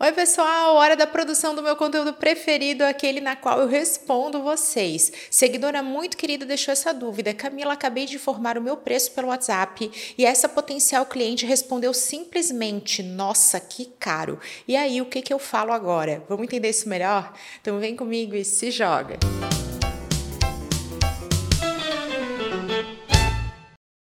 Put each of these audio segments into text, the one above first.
Oi, pessoal! Hora da produção do meu conteúdo preferido, aquele na qual eu respondo vocês. Seguidora muito querida deixou essa dúvida. Camila, acabei de informar o meu preço pelo WhatsApp e essa potencial cliente respondeu simplesmente: Nossa, que caro! E aí, o que, que eu falo agora? Vamos entender isso melhor? Então, vem comigo e se joga!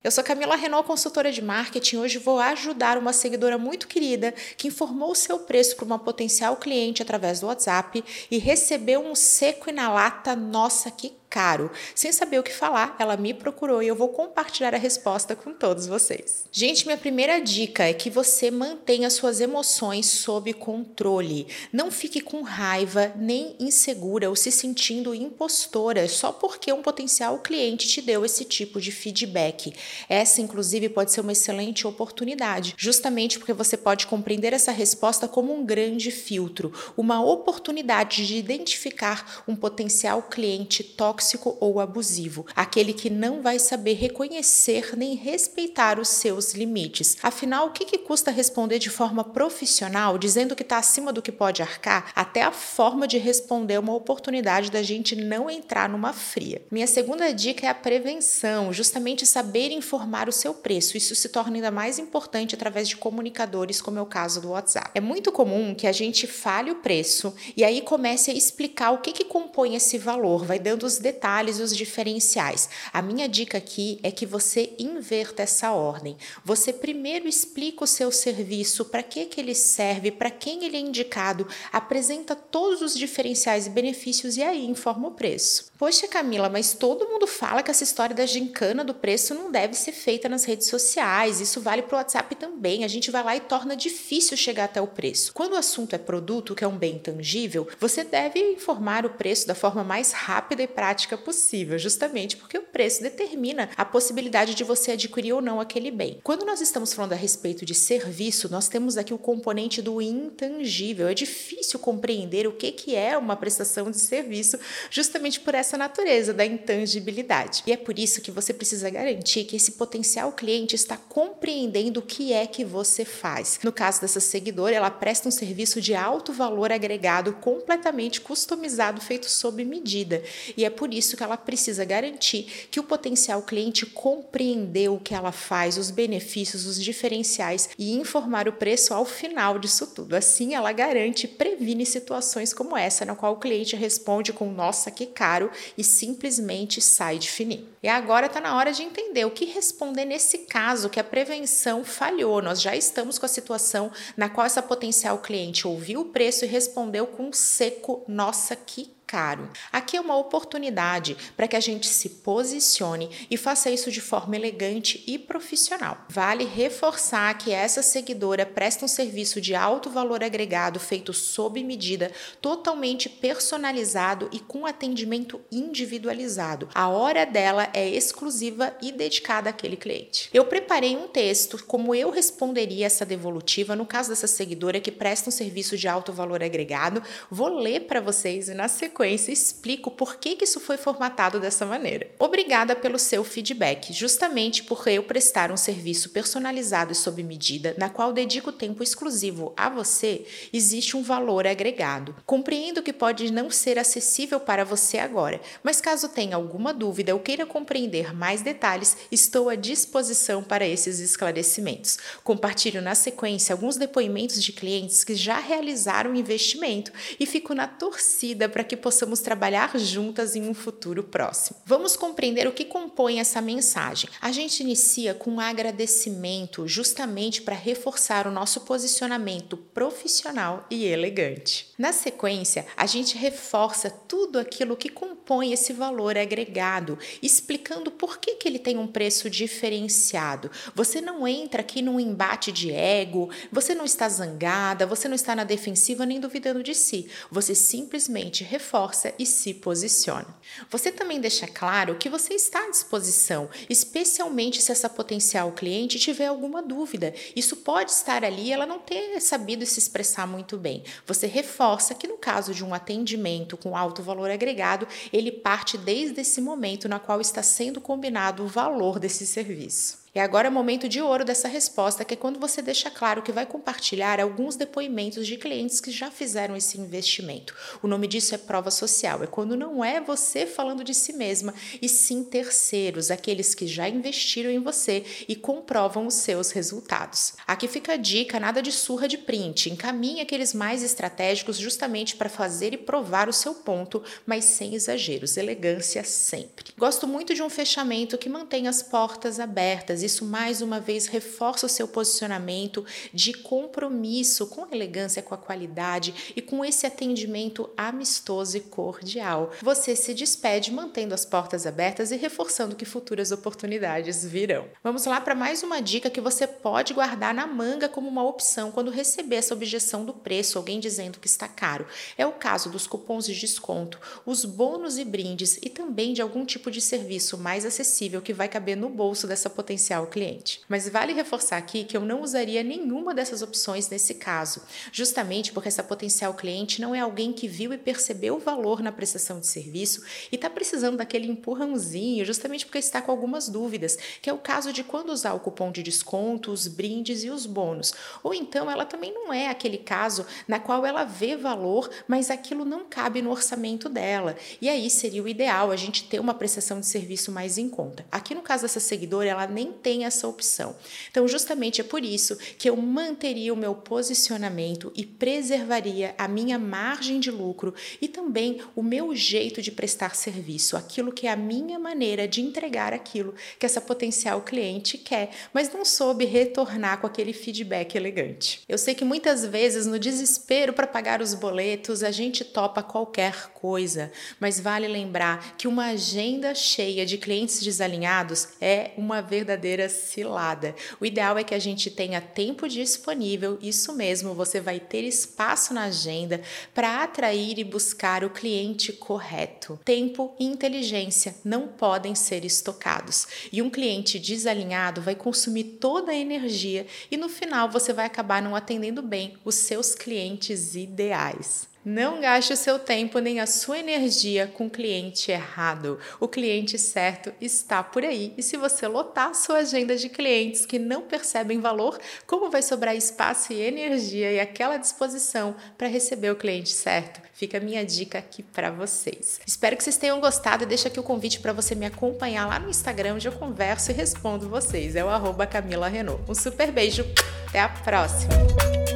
Eu sou Camila Renault, consultora de marketing. Hoje vou ajudar uma seguidora muito querida que informou o seu preço para uma potencial cliente através do WhatsApp e recebeu um seco e na lata. Nossa, que caro. Sem saber o que falar, ela me procurou e eu vou compartilhar a resposta com todos vocês. Gente, minha primeira dica é que você mantenha suas emoções sob controle. Não fique com raiva, nem insegura ou se sentindo impostora só porque um potencial cliente te deu esse tipo de feedback. Essa, inclusive, pode ser uma excelente oportunidade, justamente porque você pode compreender essa resposta como um grande filtro, uma oportunidade de identificar um potencial cliente tóxico tóxico ou abusivo, aquele que não vai saber reconhecer nem respeitar os seus limites. Afinal, o que, que custa responder de forma profissional, dizendo que está acima do que pode arcar? Até a forma de responder é uma oportunidade da gente não entrar numa fria. Minha segunda dica é a prevenção, justamente saber informar o seu preço. Isso se torna ainda mais importante através de comunicadores, como é o caso do WhatsApp. É muito comum que a gente fale o preço e aí comece a explicar o que, que compõe esse valor, vai dando os detalhes e os diferenciais. A minha dica aqui é que você inverta essa ordem. Você primeiro explica o seu serviço, para que, que ele serve, para quem ele é indicado, apresenta todos os diferenciais e benefícios e aí informa o preço. Poxa, Camila, mas todo mundo fala que essa história da gincana do preço não deve ser feita nas redes sociais. Isso vale para o WhatsApp também. A gente vai lá e torna difícil chegar até o preço. Quando o assunto é produto, que é um bem tangível, você deve informar o preço da forma mais rápida e prática prática possível, justamente porque o preço determina a possibilidade de você adquirir ou não aquele bem. Quando nós estamos falando a respeito de serviço, nós temos aqui o componente do intangível. É difícil compreender o que, que é uma prestação de serviço, justamente por essa natureza da intangibilidade. E é por isso que você precisa garantir que esse potencial cliente está compreendendo o que é que você faz. No caso dessa seguidora, ela presta um serviço de alto valor agregado, completamente customizado, feito sob medida. E é por por isso que ela precisa garantir que o potencial cliente compreendeu o que ela faz, os benefícios, os diferenciais e informar o preço ao final disso tudo. Assim, ela garante e previne situações como essa, na qual o cliente responde com nossa, que caro e simplesmente sai de fininho. E agora está na hora de entender o que responder nesse caso que a prevenção falhou. Nós já estamos com a situação na qual essa potencial cliente ouviu o preço e respondeu com seco, nossa, que caro. Aqui é uma oportunidade para que a gente se posicione e faça isso de forma elegante e profissional. Vale reforçar que essa seguidora presta um serviço de alto valor agregado feito sob medida, totalmente personalizado e com atendimento individualizado. A hora dela é exclusiva e dedicada àquele cliente. Eu preparei um texto como eu responderia essa devolutiva no caso dessa seguidora que presta um serviço de alto valor agregado. Vou ler para vocês e na sequência sequência explico por que, que isso foi formatado dessa maneira. Obrigada pelo seu feedback, justamente por eu prestar um serviço personalizado e sob medida, na qual dedico tempo exclusivo a você, existe um valor agregado. Compreendo que pode não ser acessível para você agora, mas caso tenha alguma dúvida ou queira compreender mais detalhes, estou à disposição para esses esclarecimentos. Compartilho na sequência alguns depoimentos de clientes que já realizaram investimento e fico na torcida para que possamos trabalhar juntas em um futuro próximo. Vamos compreender o que compõe essa mensagem. A gente inicia com um agradecimento, justamente para reforçar o nosso posicionamento profissional e elegante. Na sequência, a gente reforça tudo aquilo que compõe esse valor agregado, explicando por que, que ele tem um preço diferenciado. Você não entra aqui num embate de ego, você não está zangada, você não está na defensiva nem duvidando de si. Você simplesmente reforça reforça e se posiciona. Você também deixa claro que você está à disposição, especialmente se essa potencial cliente tiver alguma dúvida. Isso pode estar ali e ela não ter sabido se expressar muito bem. Você reforça que no caso de um atendimento com alto valor agregado, ele parte desde esse momento na qual está sendo combinado o valor desse serviço. E agora é o momento de ouro dessa resposta, que é quando você deixa claro que vai compartilhar alguns depoimentos de clientes que já fizeram esse investimento. O nome disso é prova social, é quando não é você falando de si mesma, e sim terceiros, aqueles que já investiram em você e comprovam os seus resultados. Aqui fica a dica, nada de surra de print, encaminhe aqueles mais estratégicos justamente para fazer e provar o seu ponto, mas sem exageros, elegância sempre. Gosto muito de um fechamento que mantém as portas abertas isso mais uma vez reforça o seu posicionamento de compromisso com elegância, com a qualidade e com esse atendimento amistoso e cordial. Você se despede mantendo as portas abertas e reforçando que futuras oportunidades virão. Vamos lá para mais uma dica que você pode guardar na manga como uma opção quando receber essa objeção do preço, alguém dizendo que está caro. É o caso dos cupons de desconto, os bônus e brindes e também de algum tipo de serviço mais acessível que vai caber no bolso dessa potencial potencial cliente. Mas vale reforçar aqui que eu não usaria nenhuma dessas opções nesse caso, justamente porque essa potencial cliente não é alguém que viu e percebeu o valor na prestação de serviço e está precisando daquele empurrãozinho, justamente porque está com algumas dúvidas, que é o caso de quando usar o cupom de desconto, os brindes e os bônus. Ou então ela também não é aquele caso na qual ela vê valor, mas aquilo não cabe no orçamento dela. E aí seria o ideal a gente ter uma prestação de serviço mais em conta. Aqui no caso dessa seguidora, ela nem tem essa opção. Então, justamente é por isso que eu manteria o meu posicionamento e preservaria a minha margem de lucro e também o meu jeito de prestar serviço, aquilo que é a minha maneira de entregar aquilo que essa potencial cliente quer, mas não soube retornar com aquele feedback elegante. Eu sei que muitas vezes, no desespero para pagar os boletos, a gente topa qualquer coisa, mas vale lembrar que uma agenda cheia de clientes desalinhados é uma verdadeira verdadeira cilada. O ideal é que a gente tenha tempo disponível, isso mesmo, você vai ter espaço na agenda para atrair e buscar o cliente correto. Tempo e inteligência não podem ser estocados. E um cliente desalinhado vai consumir toda a energia e no final você vai acabar não atendendo bem os seus clientes ideais. Não gaste o seu tempo nem a sua energia com o cliente errado. O cliente certo está por aí. E se você lotar a sua agenda de clientes que não percebem valor, como vai sobrar espaço e energia e aquela disposição para receber o cliente certo? Fica a minha dica aqui para vocês. Espero que vocês tenham gostado e deixa aqui o convite para você me acompanhar lá no Instagram, onde eu converso e respondo vocês. É o arroba Camila Renault. Um super beijo, até a próxima!